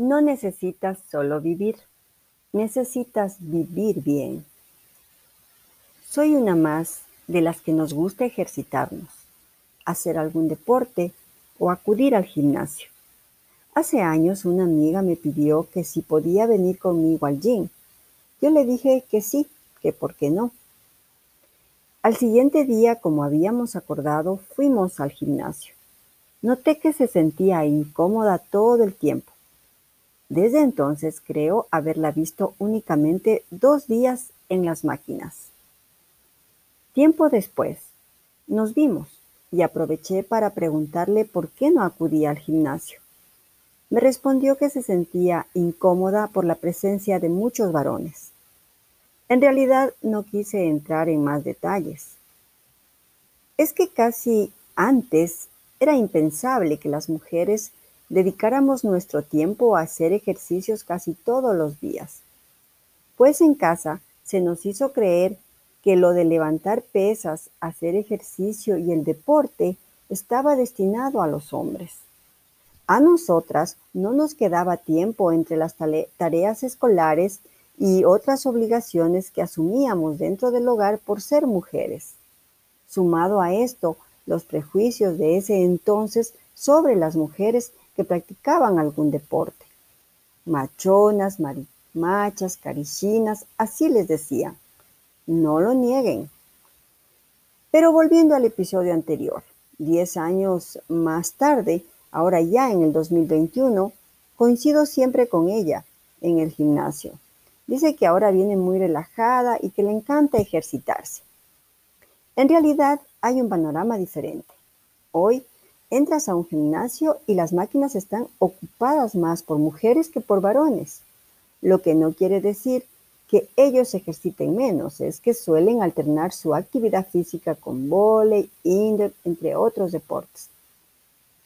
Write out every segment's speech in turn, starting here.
No necesitas solo vivir, necesitas vivir bien. Soy una más de las que nos gusta ejercitarnos, hacer algún deporte o acudir al gimnasio. Hace años una amiga me pidió que si podía venir conmigo al gym. Yo le dije que sí, que por qué no. Al siguiente día, como habíamos acordado, fuimos al gimnasio. Noté que se sentía incómoda todo el tiempo. Desde entonces creo haberla visto únicamente dos días en las máquinas. Tiempo después, nos vimos y aproveché para preguntarle por qué no acudía al gimnasio. Me respondió que se sentía incómoda por la presencia de muchos varones. En realidad no quise entrar en más detalles. Es que casi antes era impensable que las mujeres dedicáramos nuestro tiempo a hacer ejercicios casi todos los días. Pues en casa se nos hizo creer que lo de levantar pesas, hacer ejercicio y el deporte estaba destinado a los hombres. A nosotras no nos quedaba tiempo entre las tareas escolares y otras obligaciones que asumíamos dentro del hogar por ser mujeres. Sumado a esto, los prejuicios de ese entonces sobre las mujeres que practicaban algún deporte. Machonas, machas, carichinas, así les decían. No lo nieguen. Pero volviendo al episodio anterior, diez años más tarde, ahora ya en el 2021, coincido siempre con ella en el gimnasio. Dice que ahora viene muy relajada y que le encanta ejercitarse. En realidad hay un panorama diferente. Hoy Entras a un gimnasio y las máquinas están ocupadas más por mujeres que por varones, lo que no quiere decir que ellos ejerciten menos, es que suelen alternar su actividad física con vóley, indoor, entre otros deportes.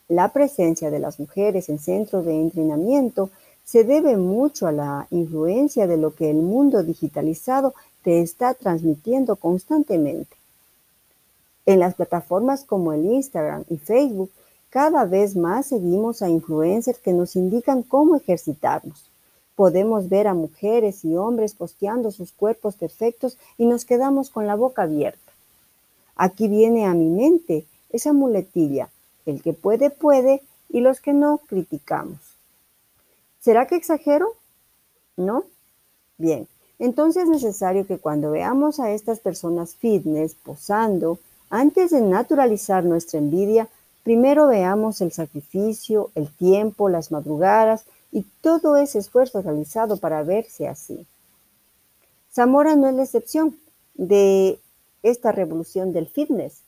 La presencia de las mujeres en centros de entrenamiento se debe mucho a la influencia de lo que el mundo digitalizado te está transmitiendo constantemente. En las plataformas como el Instagram y Facebook, cada vez más seguimos a influencers que nos indican cómo ejercitarnos. Podemos ver a mujeres y hombres posteando sus cuerpos perfectos y nos quedamos con la boca abierta. Aquí viene a mi mente esa muletilla, el que puede, puede, y los que no, criticamos. ¿Será que exagero? ¿No? Bien, entonces es necesario que cuando veamos a estas personas fitness posando, antes de naturalizar nuestra envidia, primero veamos el sacrificio, el tiempo, las madrugadas y todo ese esfuerzo realizado para verse así. Zamora no es la excepción de esta revolución del fitness.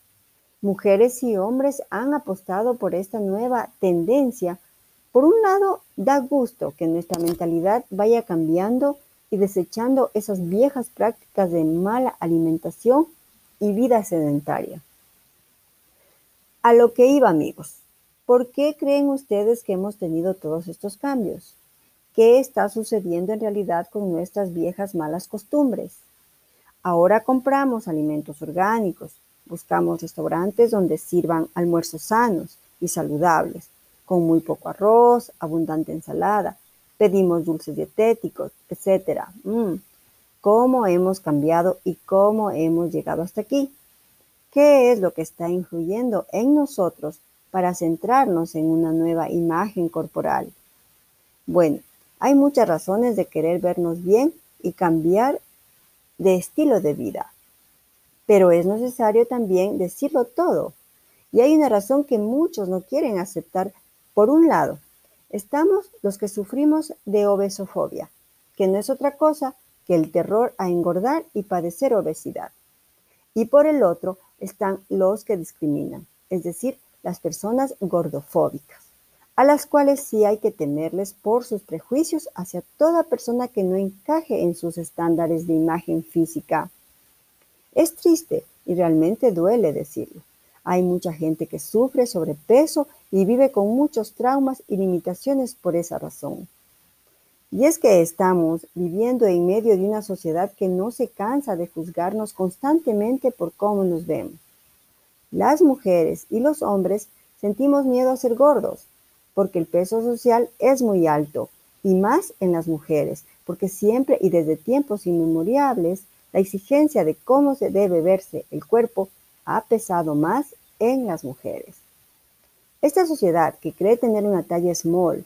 Mujeres y hombres han apostado por esta nueva tendencia. Por un lado, da gusto que nuestra mentalidad vaya cambiando y desechando esas viejas prácticas de mala alimentación y vida sedentaria. A lo que iba, amigos. ¿Por qué creen ustedes que hemos tenido todos estos cambios? ¿Qué está sucediendo en realidad con nuestras viejas malas costumbres? Ahora compramos alimentos orgánicos, buscamos restaurantes donde sirvan almuerzos sanos y saludables, con muy poco arroz, abundante ensalada, pedimos dulces dietéticos, etc. Mm, cómo hemos cambiado y cómo hemos llegado hasta aquí. ¿Qué es lo que está influyendo en nosotros para centrarnos en una nueva imagen corporal? Bueno, hay muchas razones de querer vernos bien y cambiar de estilo de vida. Pero es necesario también decirlo todo. Y hay una razón que muchos no quieren aceptar. Por un lado, estamos los que sufrimos de obesofobia, que no es otra cosa que el terror a engordar y padecer obesidad. Y por el otro están los que discriminan, es decir, las personas gordofóbicas, a las cuales sí hay que temerles por sus prejuicios hacia toda persona que no encaje en sus estándares de imagen física. Es triste y realmente duele decirlo. Hay mucha gente que sufre sobrepeso y vive con muchos traumas y limitaciones por esa razón. Y es que estamos viviendo en medio de una sociedad que no se cansa de juzgarnos constantemente por cómo nos vemos. Las mujeres y los hombres sentimos miedo a ser gordos, porque el peso social es muy alto y más en las mujeres, porque siempre y desde tiempos inmemoriales la exigencia de cómo se debe verse el cuerpo ha pesado más en las mujeres. Esta sociedad que cree tener una talla small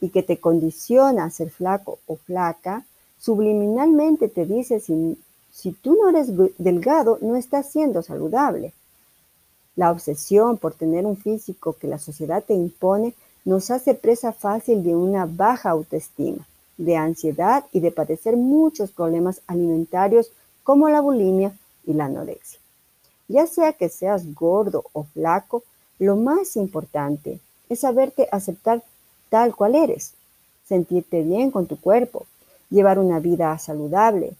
y que te condiciona a ser flaco o flaca, subliminalmente te dice si, si tú no eres delgado, no estás siendo saludable. La obsesión por tener un físico que la sociedad te impone nos hace presa fácil de una baja autoestima, de ansiedad y de padecer muchos problemas alimentarios como la bulimia y la anorexia. Ya sea que seas gordo o flaco, lo más importante es saberte aceptar tal cual eres, sentirte bien con tu cuerpo, llevar una vida saludable.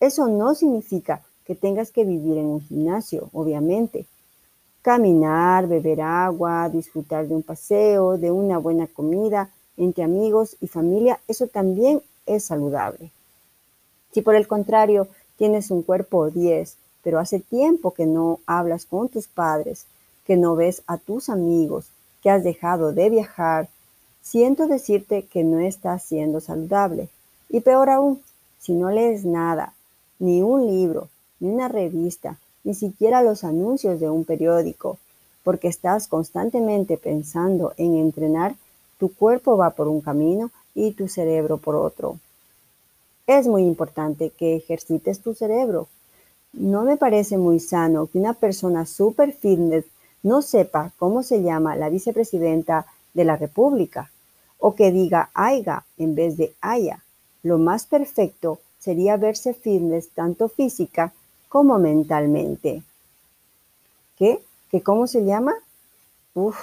Eso no significa que tengas que vivir en un gimnasio, obviamente. Caminar, beber agua, disfrutar de un paseo, de una buena comida entre amigos y familia, eso también es saludable. Si por el contrario tienes un cuerpo 10, pero hace tiempo que no hablas con tus padres, que no ves a tus amigos, que has dejado de viajar, siento decirte que no estás siendo saludable. Y peor aún, si no lees nada, ni un libro, ni una revista, ni siquiera los anuncios de un periódico, porque estás constantemente pensando en entrenar, tu cuerpo va por un camino y tu cerebro por otro. Es muy importante que ejercites tu cerebro. No me parece muy sano que una persona super fitness no sepa cómo se llama la vicepresidenta de la República o que diga AIGA en vez de AYA. Lo más perfecto sería verse fitness tanto física como mentalmente. ¿Qué? ¿Qué cómo se llama? Uf.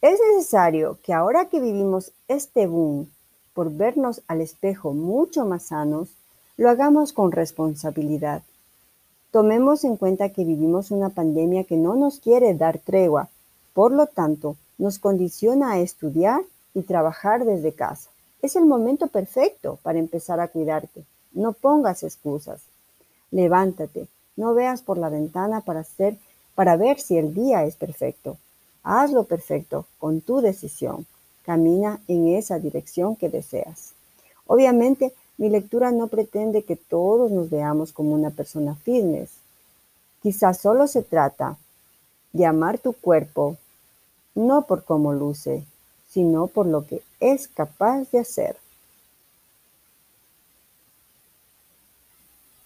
Es necesario que ahora que vivimos este boom por vernos al espejo mucho más sanos, lo hagamos con responsabilidad. Tomemos en cuenta que vivimos una pandemia que no nos quiere dar tregua, por lo tanto, nos condiciona a estudiar y trabajar desde casa. Es el momento perfecto para empezar a cuidarte. No pongas excusas. Levántate, no veas por la ventana para hacer para ver si el día es perfecto. Hazlo perfecto con tu decisión. Camina en esa dirección que deseas. Obviamente, mi lectura no pretende que todos nos veamos como una persona fitness. Quizás solo se trata de amar tu cuerpo, no por cómo luce, sino por lo que es capaz de hacer.